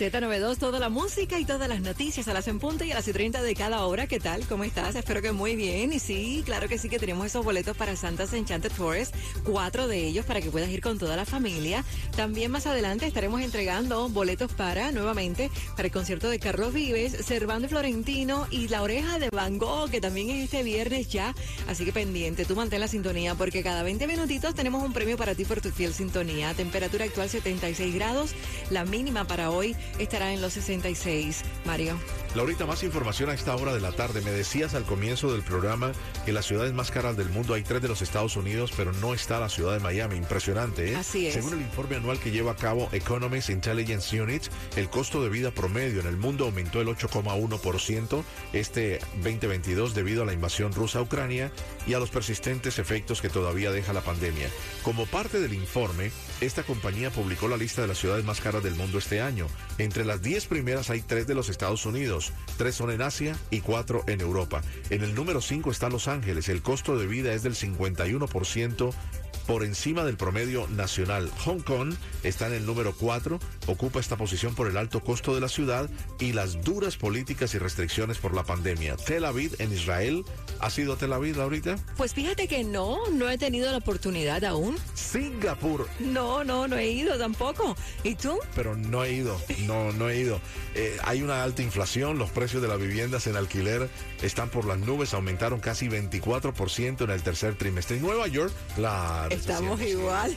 Z92, toda la música y todas las noticias a las en punto y a las y 30 de cada hora. ¿Qué tal? ¿Cómo estás? Espero que muy bien. Y sí, claro que sí que tenemos esos boletos para Santa's Enchanted Forest, cuatro de ellos para que puedas ir con toda la familia. También más adelante estaremos entregando boletos para, nuevamente, para el concierto de Carlos Vives, Servando Florentino y La Oreja de Van Gogh, que también es este viernes ya. Así que pendiente, tú mantén la sintonía porque cada 20 minutitos tenemos un premio para ti por tu fiel sintonía. Temperatura actual 76 grados, la mínima para hoy estará en los 66. Mario. Laurita, más información a esta hora de la tarde. Me decías al comienzo del programa que las ciudades más caras del mundo hay tres de los Estados Unidos, pero no está la ciudad de Miami. Impresionante, ¿eh? Así es. Según el informe anual que lleva a cabo Economist Intelligence Unit, el costo de vida promedio en el mundo aumentó el 8,1% este 2022 debido a la invasión rusa a Ucrania y a los persistentes efectos que todavía deja la pandemia. Como parte del informe, esta compañía publicó la lista de las ciudades más caras del mundo este año. Entre las 10 primeras hay tres de los Estados Unidos, tres son en Asia y cuatro en Europa. En el número 5 está Los Ángeles. El costo de vida es del 51% por encima del promedio nacional. Hong Kong está en el número 4, ocupa esta posición por el alto costo de la ciudad y las duras políticas y restricciones por la pandemia. Tel Aviv en Israel, ¿ha sido Tel Aviv ahorita? Pues fíjate que no, no he tenido la oportunidad aún. Singapur. No, no, no he ido tampoco. ¿Y tú? Pero no he ido, no, no he ido. Eh, hay una alta inflación, los precios de las viviendas en alquiler están por las nubes, aumentaron casi 24% en el tercer trimestre. En Nueva York, claro. Estamos iguales.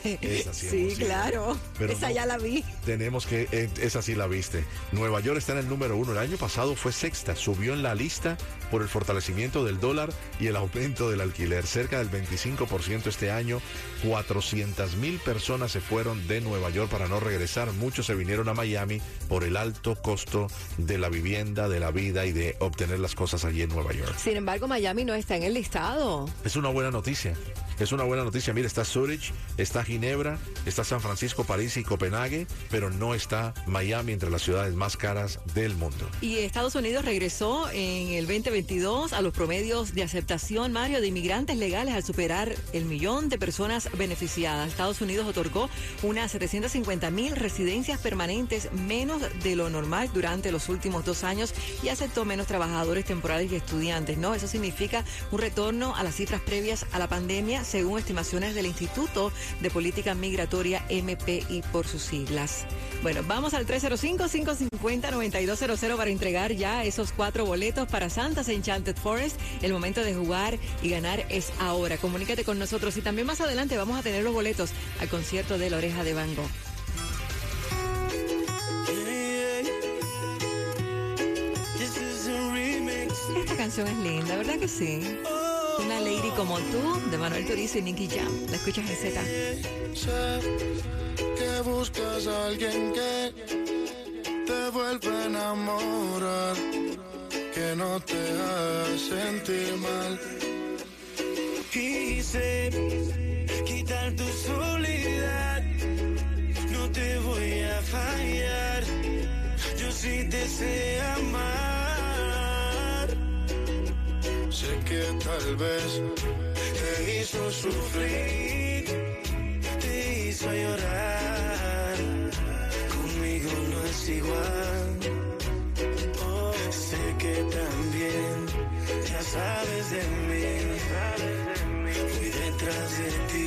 sí, claro. esa ya la vi. Tenemos que, eh, esa sí la viste. Nueva York está en el número uno. El año pasado fue sexta, subió en la lista por el fortalecimiento del dólar y el aumento del alquiler. Cerca del 25% este año. 400 mil personas se fueron de Nueva York para no regresar. Muchos se vinieron a Miami por el alto costo de la vivienda, de la vida y de obtener las cosas allí en Nueva York. Sin embargo, Miami no está en el listado. Es una buena noticia. Es una buena noticia. Mira, está Zurich, está Ginebra, está San Francisco, París y Copenhague, pero no está Miami entre las ciudades más caras del mundo. Y Estados Unidos regresó en el 2022 a los promedios de aceptación, Mario, de inmigrantes legales al superar el millón de personas beneficiadas. Estados Unidos otorgó unas 750 mil residencias permanentes menos de lo normal durante los últimos dos años y aceptó menos trabajadores temporales y estudiantes. No, eso significa un retorno a las cifras previas a la pandemia según estimaciones del Instituto de Política Migratoria MPI por sus siglas. Bueno, vamos al 305-550-9200 para entregar ya esos cuatro boletos para Santa's Enchanted Forest. El momento de jugar y ganar es ahora. Comunícate con nosotros y también más adelante vamos a tener los boletos al concierto de La Oreja de Van Gogh. Esta canción es linda, ¿verdad que sí? Una lady como tú, de Manuel Turizo y Nicky Jam. La escuchas en Z. Que buscas a alguien que te vuelva a enamorar, que no te haga sentir mal. Quise quitar tu soledad, no te voy a fallar, yo sí te sé amar. Sé que tal vez te hizo sufrir, te hizo llorar. Conmigo no es igual. Oh, sé que también ya sabes de mí. Fui detrás de ti.